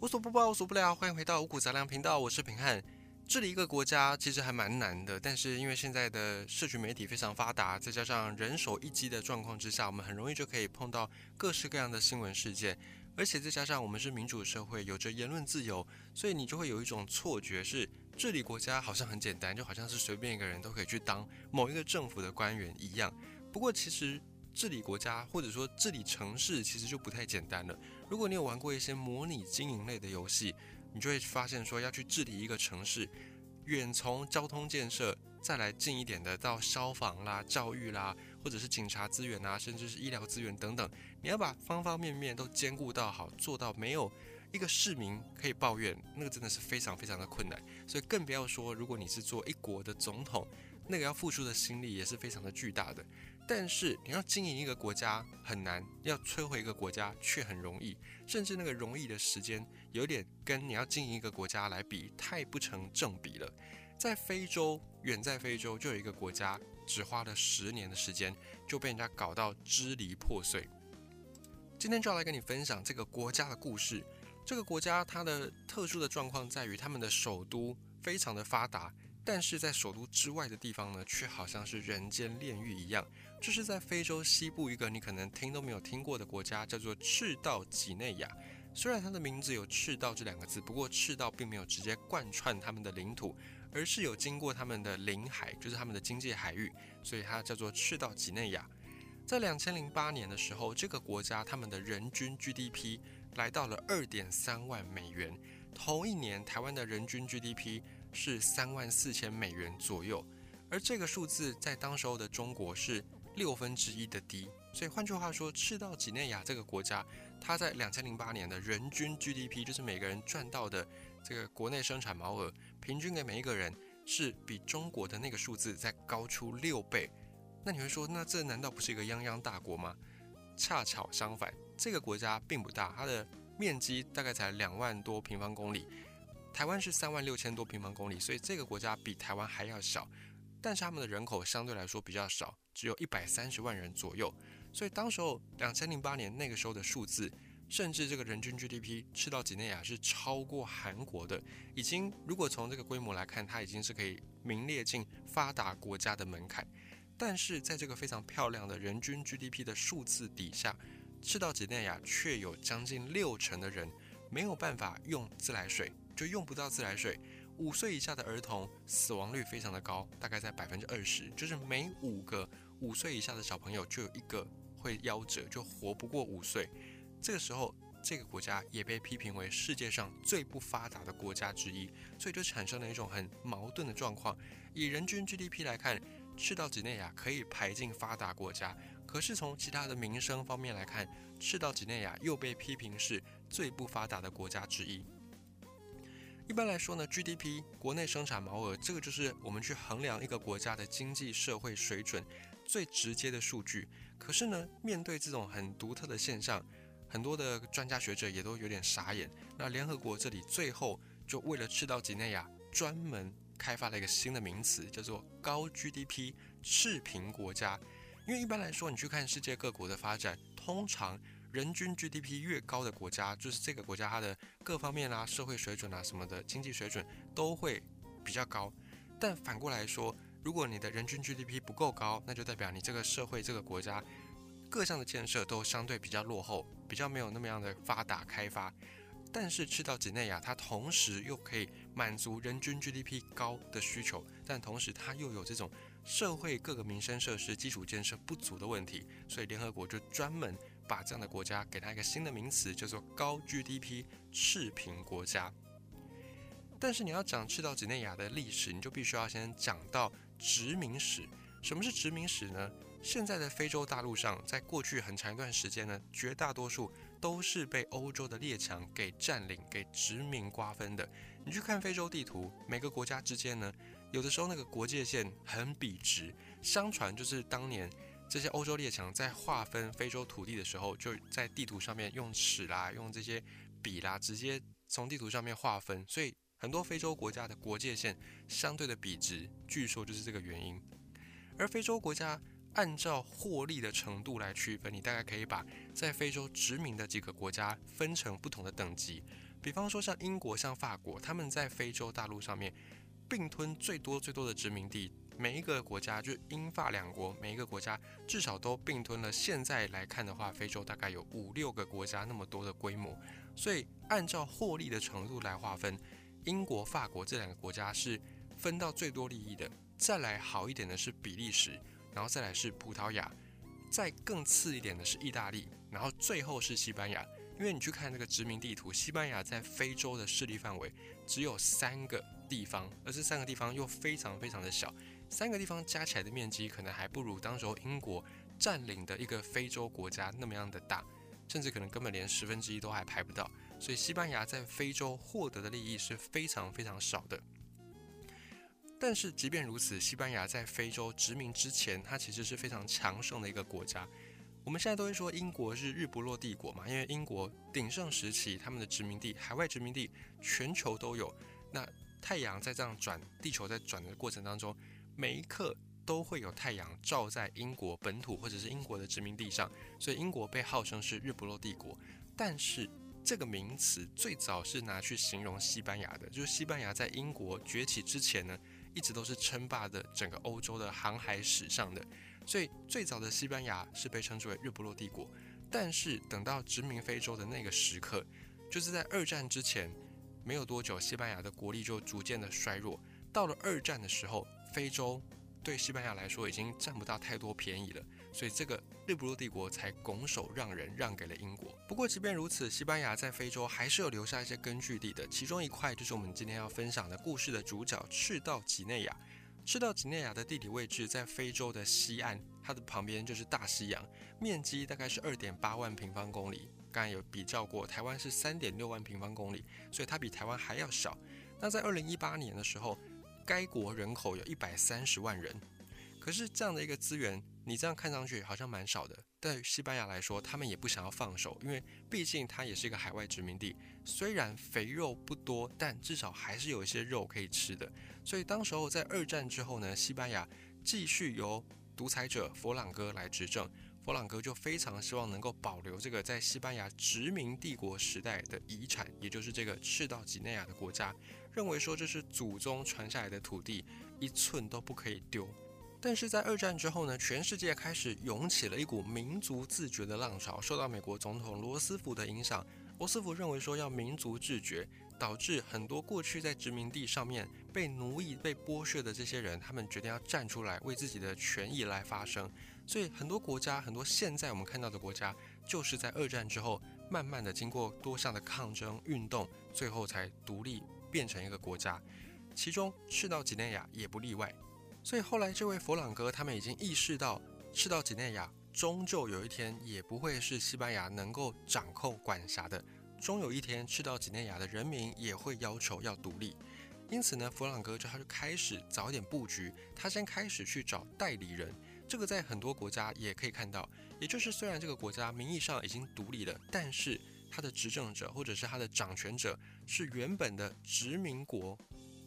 无所不包，无所不聊，欢迎回到五谷杂粮频道，我是平汉。治理一个国家其实还蛮难的，但是因为现在的社群媒体非常发达，再加上人手一机的状况之下，我们很容易就可以碰到各式各样的新闻事件，而且再加上我们是民主社会，有着言论自由，所以你就会有一种错觉，是治理国家好像很简单，就好像是随便一个人都可以去当某一个政府的官员一样。不过其实。治理国家或者说治理城市，其实就不太简单了。如果你有玩过一些模拟经营类的游戏，你就会发现说，要去治理一个城市，远从交通建设，再来近一点的到消防啦、教育啦，或者是警察资源啊，甚至是医疗资源等等，你要把方方面面都兼顾到好，做到没有一个市民可以抱怨，那个真的是非常非常的困难。所以更不要说，如果你是做一国的总统，那个要付出的心力也是非常的巨大的。但是你要经营一个国家很难，要摧毁一个国家却很容易，甚至那个容易的时间有点跟你要经营一个国家来比太不成正比了。在非洲，远在非洲就有一个国家，只花了十年的时间就被人家搞到支离破碎。今天就要来跟你分享这个国家的故事。这个国家它的特殊的状况在于，他们的首都非常的发达。但是在首都之外的地方呢，却好像是人间炼狱一样。这是在非洲西部一个你可能听都没有听过的国家，叫做赤道几内亚。虽然它的名字有赤道这两个字，不过赤道并没有直接贯穿他们的领土，而是有经过他们的领海，就是他们的经济海域，所以它叫做赤道几内亚。在两千零八年的时候，这个国家他们的人均 GDP 来到了二点三万美元。同一年，台湾的人均 GDP 是三万四千美元左右，而这个数字在当时候的中国是六分之一的低。所以换句话说，赤道几内亚这个国家，它在两千零八年的人均 GDP，就是每个人赚到的这个国内生产毛额，平均给每一个人是比中国的那个数字再高出六倍。那你会说，那这难道不是一个泱泱大国吗？恰巧相反，这个国家并不大，它的。面积大概才两万多平方公里，台湾是三万六千多平方公里，所以这个国家比台湾还要小，但是他们的人口相对来说比较少，只有一百三十万人左右，所以当时候两千零八年那个时候的数字，甚至这个人均 GDP 赤道几内亚是超过韩国的，已经如果从这个规模来看，它已经是可以名列进发达国家的门槛，但是在这个非常漂亮的人均 GDP 的数字底下。赤道几内亚却有将近六成的人没有办法用自来水，就用不到自来水。五岁以下的儿童死亡率非常的高，大概在百分之二十，就是每五个五岁以下的小朋友就有一个会夭折，就活不过五岁。这个时候，这个国家也被批评为世界上最不发达的国家之一，所以就产生了一种很矛盾的状况。以人均 GDP 来看，赤道几内亚可以排进发达国家。可是从其他的民生方面来看，赤道几内亚又被批评是最不发达的国家之一。一般来说呢，GDP 国内生产毛额这个就是我们去衡量一个国家的经济社会水准最直接的数据。可是呢，面对这种很独特的现象，很多的专家学者也都有点傻眼。那联合国这里最后就为了赤道几内亚专门开发了一个新的名词，叫做高 GDP 赤贫国家。因为一般来说，你去看世界各国的发展，通常人均 GDP 越高的国家，就是这个国家它的各方面啊、社会水准啊什么的经济水准都会比较高。但反过来说，如果你的人均 GDP 不够高，那就代表你这个社会、这个国家各项的建设都相对比较落后，比较没有那么样的发达开发。但是赤道几内亚，它同时又可以满足人均 GDP 高的需求，但同时它又有这种社会各个民生设施基础建设不足的问题，所以联合国就专门把这样的国家给它一个新的名词，叫做高 GDP 赤贫国家。但是你要讲赤道几内亚的历史，你就必须要先讲到殖民史。什么是殖民史呢？现在的非洲大陆上，在过去很长一段时间呢，绝大多数都是被欧洲的列强给占领、给殖民瓜分的。你去看非洲地图，每个国家之间呢，有的时候那个国界线很笔直。相传就是当年这些欧洲列强在划分非洲土地的时候，就在地图上面用尺啦、用这些笔啦，直接从地图上面划分。所以很多非洲国家的国界线相对的笔直，据说就是这个原因。而非洲国家按照获利的程度来区分，你大概可以把在非洲殖民的几个国家分成不同的等级。比方说像英国、像法国，他们在非洲大陆上面并吞最多最多的殖民地，每一个国家就是英法两国，每一个国家至少都并吞了。现在来看的话，非洲大概有五六个国家那么多的规模，所以按照获利的程度来划分，英国、法国这两个国家是分到最多利益的。再来好一点的是比利时，然后再来是葡萄牙，再更次一点的是意大利，然后最后是西班牙。因为你去看那个殖民地图，西班牙在非洲的势力范围只有三个地方，而这三个地方又非常非常的小，三个地方加起来的面积可能还不如当时候英国占领的一个非洲国家那么样的大，甚至可能根本连十分之一都还排不到。所以西班牙在非洲获得的利益是非常非常少的。但是即便如此，西班牙在非洲殖民之前，它其实是非常强盛的一个国家。我们现在都会说英国是日不落帝国嘛，因为英国鼎盛时期，他们的殖民地、海外殖民地全球都有。那太阳在这样转，地球在转的过程当中，每一刻都会有太阳照在英国本土或者是英国的殖民地上，所以英国被号称是日不落帝国。但是这个名词最早是拿去形容西班牙的，就是西班牙在英国崛起之前呢，一直都是称霸的整个欧洲的航海史上的。所以最早的西班牙是被称之为日不落帝国，但是等到殖民非洲的那个时刻，就是在二战之前没有多久，西班牙的国力就逐渐的衰弱。到了二战的时候，非洲对西班牙来说已经占不到太多便宜了，所以这个日不落帝国才拱手让人让给了英国。不过即便如此，西班牙在非洲还是有留下一些根据地的，其中一块就是我们今天要分享的故事的主角赤道几内亚。赤道几内亚的地理位置在非洲的西岸，它的旁边就是大西洋，面积大概是二点八万平方公里。刚才有比较过，台湾是三点六万平方公里，所以它比台湾还要小。那在二零一八年的时候，该国人口有一百三十万人。可是这样的一个资源，你这样看上去好像蛮少的。对西班牙来说，他们也不想要放手，因为毕竟它也是一个海外殖民地。虽然肥肉不多，但至少还是有一些肉可以吃的。所以当时候在二战之后呢，西班牙继续由独裁者佛朗哥来执政。佛朗哥就非常希望能够保留这个在西班牙殖民帝国时代的遗产，也就是这个赤道几内亚的国家，认为说这是祖宗传下来的土地，一寸都不可以丢。但是在二战之后呢，全世界开始涌起了一股民族自觉的浪潮，受到美国总统罗斯福的影响，罗斯福认为说要民族自觉，导致很多过去在殖民地上面被奴役、被剥削的这些人，他们决定要站出来为自己的权益来发声。所以很多国家，很多现在我们看到的国家，就是在二战之后，慢慢的经过多项的抗争运动，最后才独立变成一个国家。其中赤道几内亚也不例外。所以后来，这位佛朗哥他们已经意识到，赤道几内亚终究有一天也不会是西班牙能够掌控管辖的，终有一天赤道几内亚的人民也会要求要独立。因此呢，佛朗哥就他就开始早点布局，他先开始去找代理人。这个在很多国家也可以看到，也就是虽然这个国家名义上已经独立了，但是他的执政者或者是他的掌权者是原本的殖民国。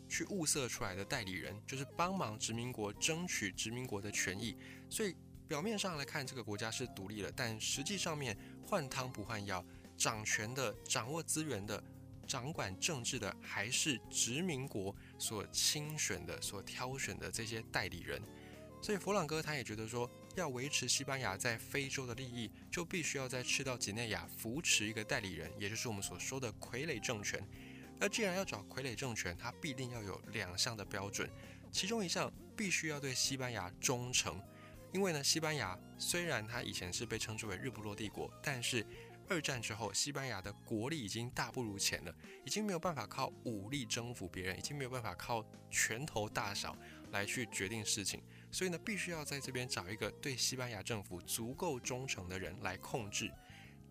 去物色出来的代理人，就是帮忙殖民国争取殖民国的权益。所以表面上来看，这个国家是独立了，但实际上面换汤不换药，掌权的、掌握资源的、掌管政治的，还是殖民国所亲选的、所挑选的这些代理人。所以弗朗哥他也觉得说，要维持西班牙在非洲的利益，就必须要在赤道几内亚扶持一个代理人，也就是我们所说的傀儡政权。而既然要找傀儡政权，它必定要有两项的标准，其中一项必须要对西班牙忠诚，因为呢，西班牙虽然它以前是被称之为日不落帝国，但是二战之后，西班牙的国力已经大不如前了，已经没有办法靠武力征服别人，已经没有办法靠拳头大小来去决定事情，所以呢，必须要在这边找一个对西班牙政府足够忠诚的人来控制。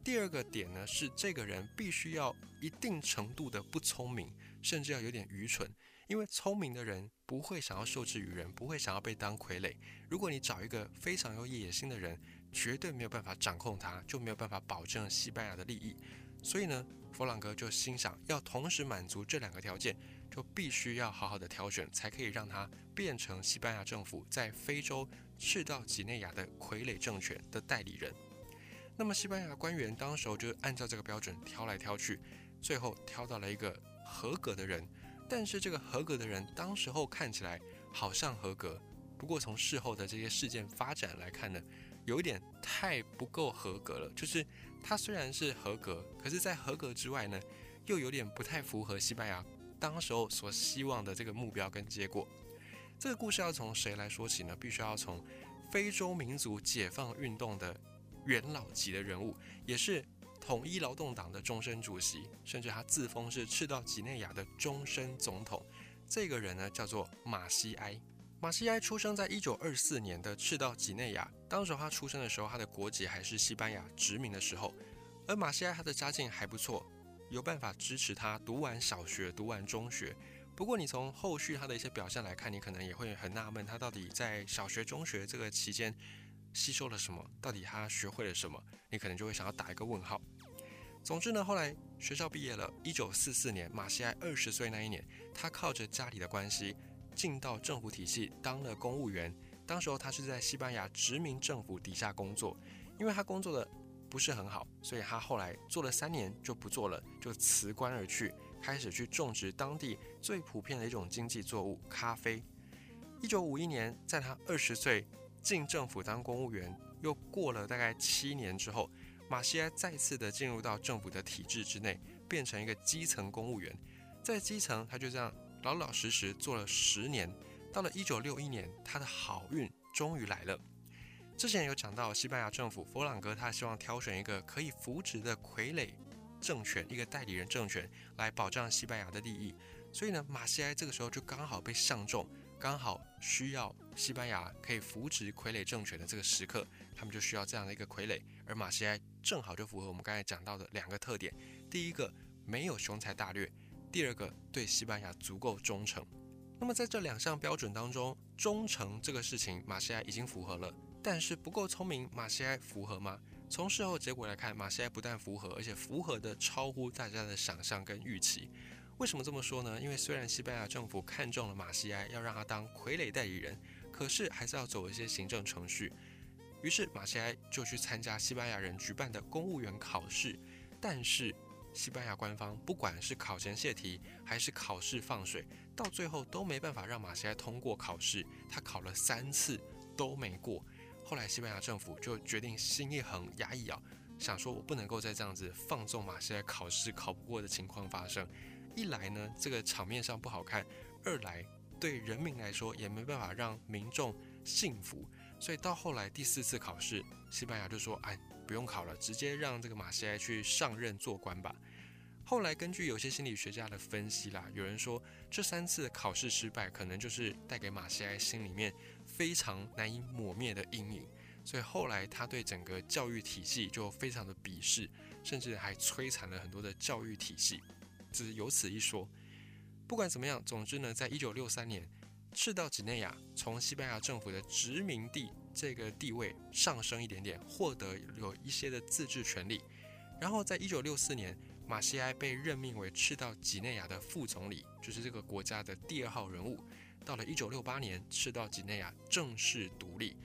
第二个点呢，是这个人必须要一定程度的不聪明，甚至要有点愚蠢，因为聪明的人不会想要受制于人，不会想要被当傀儡。如果你找一个非常有野心的人，绝对没有办法掌控他，就没有办法保证西班牙的利益。所以呢，弗朗哥就心想，要同时满足这两个条件，就必须要好好的挑选，才可以让他变成西班牙政府在非洲赤道几内亚的傀儡政权的代理人。那么西班牙官员当时候就按照这个标准挑来挑去，最后挑到了一个合格的人。但是这个合格的人，当时候看起来好像合格，不过从事后的这些事件发展来看呢，有一点太不够合格了。就是他虽然是合格，可是，在合格之外呢，又有点不太符合西班牙当时候所希望的这个目标跟结果。这个故事要从谁来说起呢？必须要从非洲民族解放运动的元老级的人物，也是。统一劳动党的终身主席，甚至他自封是赤道几内亚的终身总统。这个人呢，叫做马西埃。马西埃出生在一九二四年的赤道几内亚。当时他出生的时候，他的国籍还是西班牙殖民的时候。而马西埃他的家境还不错，有办法支持他读完小学、读完中学。不过，你从后续他的一些表现来看，你可能也会很纳闷，他到底在小学、中学这个期间吸收了什么？到底他学会了什么？你可能就会想要打一个问号。总之呢，后来学校毕业了，一九四四年，马西埃二十岁那一年，他靠着家里的关系进到政府体系当了公务员。当时候他是在西班牙殖民政府底下工作，因为他工作的不是很好，所以他后来做了三年就不做了，就辞官而去，开始去种植当地最普遍的一种经济作物——咖啡。一九五一年，在他二十岁进政府当公务员，又过了大概七年之后。马西埃再次的进入到政府的体制之内，变成一个基层公务员。在基层，他就这样老老实实做了十年。到了一九六一年，他的好运终于来了。之前有讲到，西班牙政府佛朗哥他希望挑选一个可以扶植的傀儡政权，一个代理人政权，来保障西班牙的利益。所以呢，马西埃这个时候就刚好被上中。刚好需要西班牙可以扶植傀儡政权的这个时刻，他们就需要这样的一个傀儡，而马西埃正好就符合我们刚才讲到的两个特点：第一个没有雄才大略；第二个对西班牙足够忠诚。那么在这两项标准当中，忠诚这个事情马西埃已经符合了，但是不够聪明，马西埃符合吗？从事后结果来看，马西埃不但符合，而且符合的超乎大家的想象跟预期。为什么这么说呢？因为虽然西班牙政府看中了马西埃，要让他当傀儡代理人，可是还是要走一些行政程序。于是马西埃就去参加西班牙人举办的公务员考试。但是西班牙官方不管是考前泄题，还是考试放水，到最后都没办法让马西埃通过考试。他考了三次都没过。后来西班牙政府就决定心一横，牙一咬，想说我不能够再这样子放纵马西埃考试考不过的情况发生。一来呢，这个场面上不好看；二来对人民来说也没办法让民众信服。所以到后来第四次考试，西班牙就说：“哎，不用考了，直接让这个马西埃去上任做官吧。”后来根据有些心理学家的分析啦，有人说这三次考试失败，可能就是带给马西埃心里面非常难以抹灭的阴影。所以后来他对整个教育体系就非常的鄙视，甚至还摧残了很多的教育体系。只有此一说。不管怎么样，总之呢，在一九六三年，赤道几内亚从西班牙政府的殖民地这个地位上升一点点，获得有一些的自治权利。然后在一九六四年，马西埃被任命为赤道几内亚的副总理，就是这个国家的第二号人物。到了一九六八年，赤道几内亚正式独立。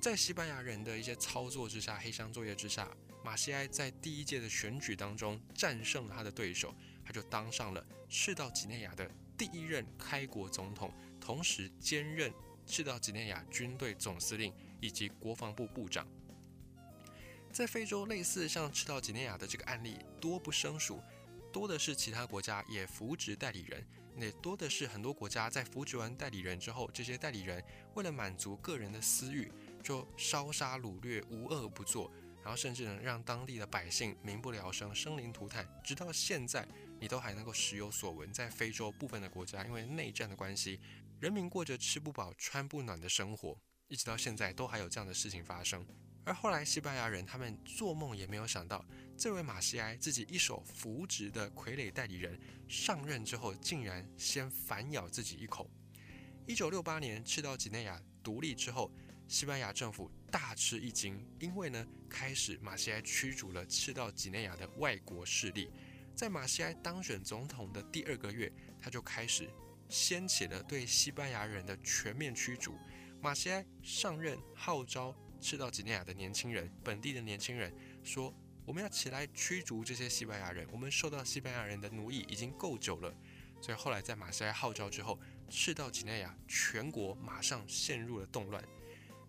在西班牙人的一些操作之下，黑箱作业之下，马西埃在第一届的选举当中战胜了他的对手。他就当上了赤道几内亚的第一任开国总统，同时兼任赤道几内亚军队总司令以及国防部部长。在非洲，类似像赤道几内亚的这个案例多不胜数，多的是其他国家也扶植代理人，也多的是很多国家在扶植完代理人之后，这些代理人为了满足个人的私欲，就烧杀掳掠，无恶不作。然后甚至能让当地的百姓民不聊生、生灵涂炭，直到现在，你都还能够时有所闻。在非洲部分的国家，因为内战的关系，人民过着吃不饱、穿不暖的生活，一直到现在都还有这样的事情发生。而后来，西班牙人他们做梦也没有想到，这位马西埃自己一手扶植的傀儡代理人上任之后，竟然先反咬自己一口。一九六八年，赤道几内亚独立之后。西班牙政府大吃一惊，因为呢，开始马西埃驱逐了赤道几内亚的外国势力。在马西埃当选总统的第二个月，他就开始掀起了对西班牙人的全面驱逐。马西埃上任，号召赤道几内亚的年轻人、本地的年轻人说：“我们要起来驱逐这些西班牙人。我们受到西班牙人的奴役已经够久了。所以后来在马西埃号召之后，赤道几内亚全国马上陷入了动乱，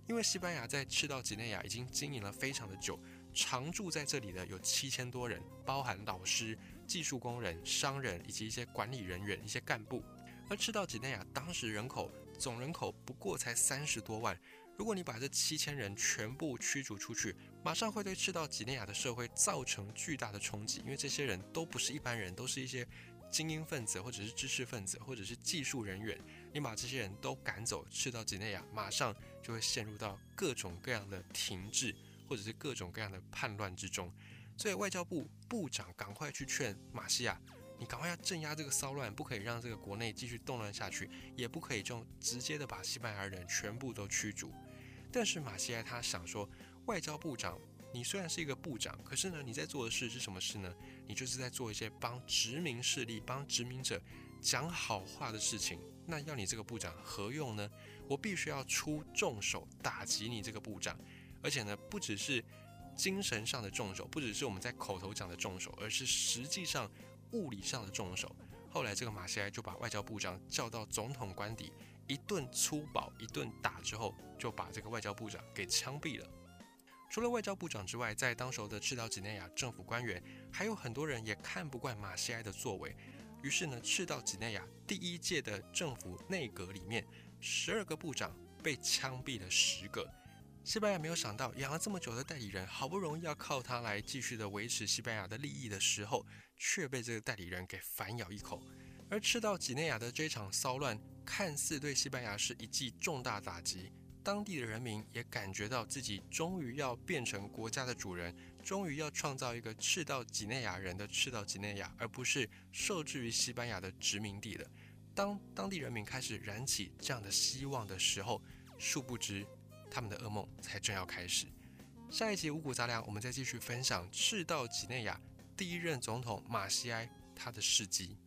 因为西班牙在赤道几内亚已经经营了非常的久，常住在这里的有七千多人，包含老师、技术工人、商人以及一些管理人员、一些干部。而赤道几内亚当时人口总人口不过才三十多万，如果你把这七千人全部驱逐出去，马上会对赤道几内亚的社会造成巨大的冲击，因为这些人都不是一般人，都是一些。精英分子，或者是知识分子，或者是技术人员，你把这些人都赶走，赤道几内亚，马上就会陷入到各种各样的停滞，或者是各种各样的叛乱之中。所以外交部部长赶快去劝马西亚，你赶快要镇压这个骚乱，不可以让这个国内继续动乱下去，也不可以就直接的把西班牙人全部都驱逐。但是马西亚他想说，外交部长。你虽然是一个部长，可是呢，你在做的事是什么事呢？你就是在做一些帮殖民势力、帮殖民者讲好话的事情。那要你这个部长何用呢？我必须要出重手打击你这个部长，而且呢，不只是精神上的重手，不只是我们在口头讲的重手，而是实际上物理上的重手。后来这个马西埃就把外交部长叫到总统官邸，一顿粗暴，一顿打之后，就把这个外交部长给枪毙了。除了外交部长之外，在当时的赤道几内亚政府官员，还有很多人也看不惯马西埃的作为。于是呢，赤道几内亚第一届的政府内阁里面，十二个部长被枪毙了十个。西班牙没有想到，养了这么久的代理人，好不容易要靠他来继续的维持西班牙的利益的时候，却被这个代理人给反咬一口。而赤道几内亚的这场骚乱，看似对西班牙是一记重大打击。当地的人民也感觉到自己终于要变成国家的主人，终于要创造一个赤道几内亚人的赤道几内亚，而不是受制于西班牙的殖民地了。当当地人民开始燃起这样的希望的时候，殊不知他们的噩梦才正要开始。下一集五谷杂粮，我们再继续分享赤道几内亚第一任总统马西埃他的事迹。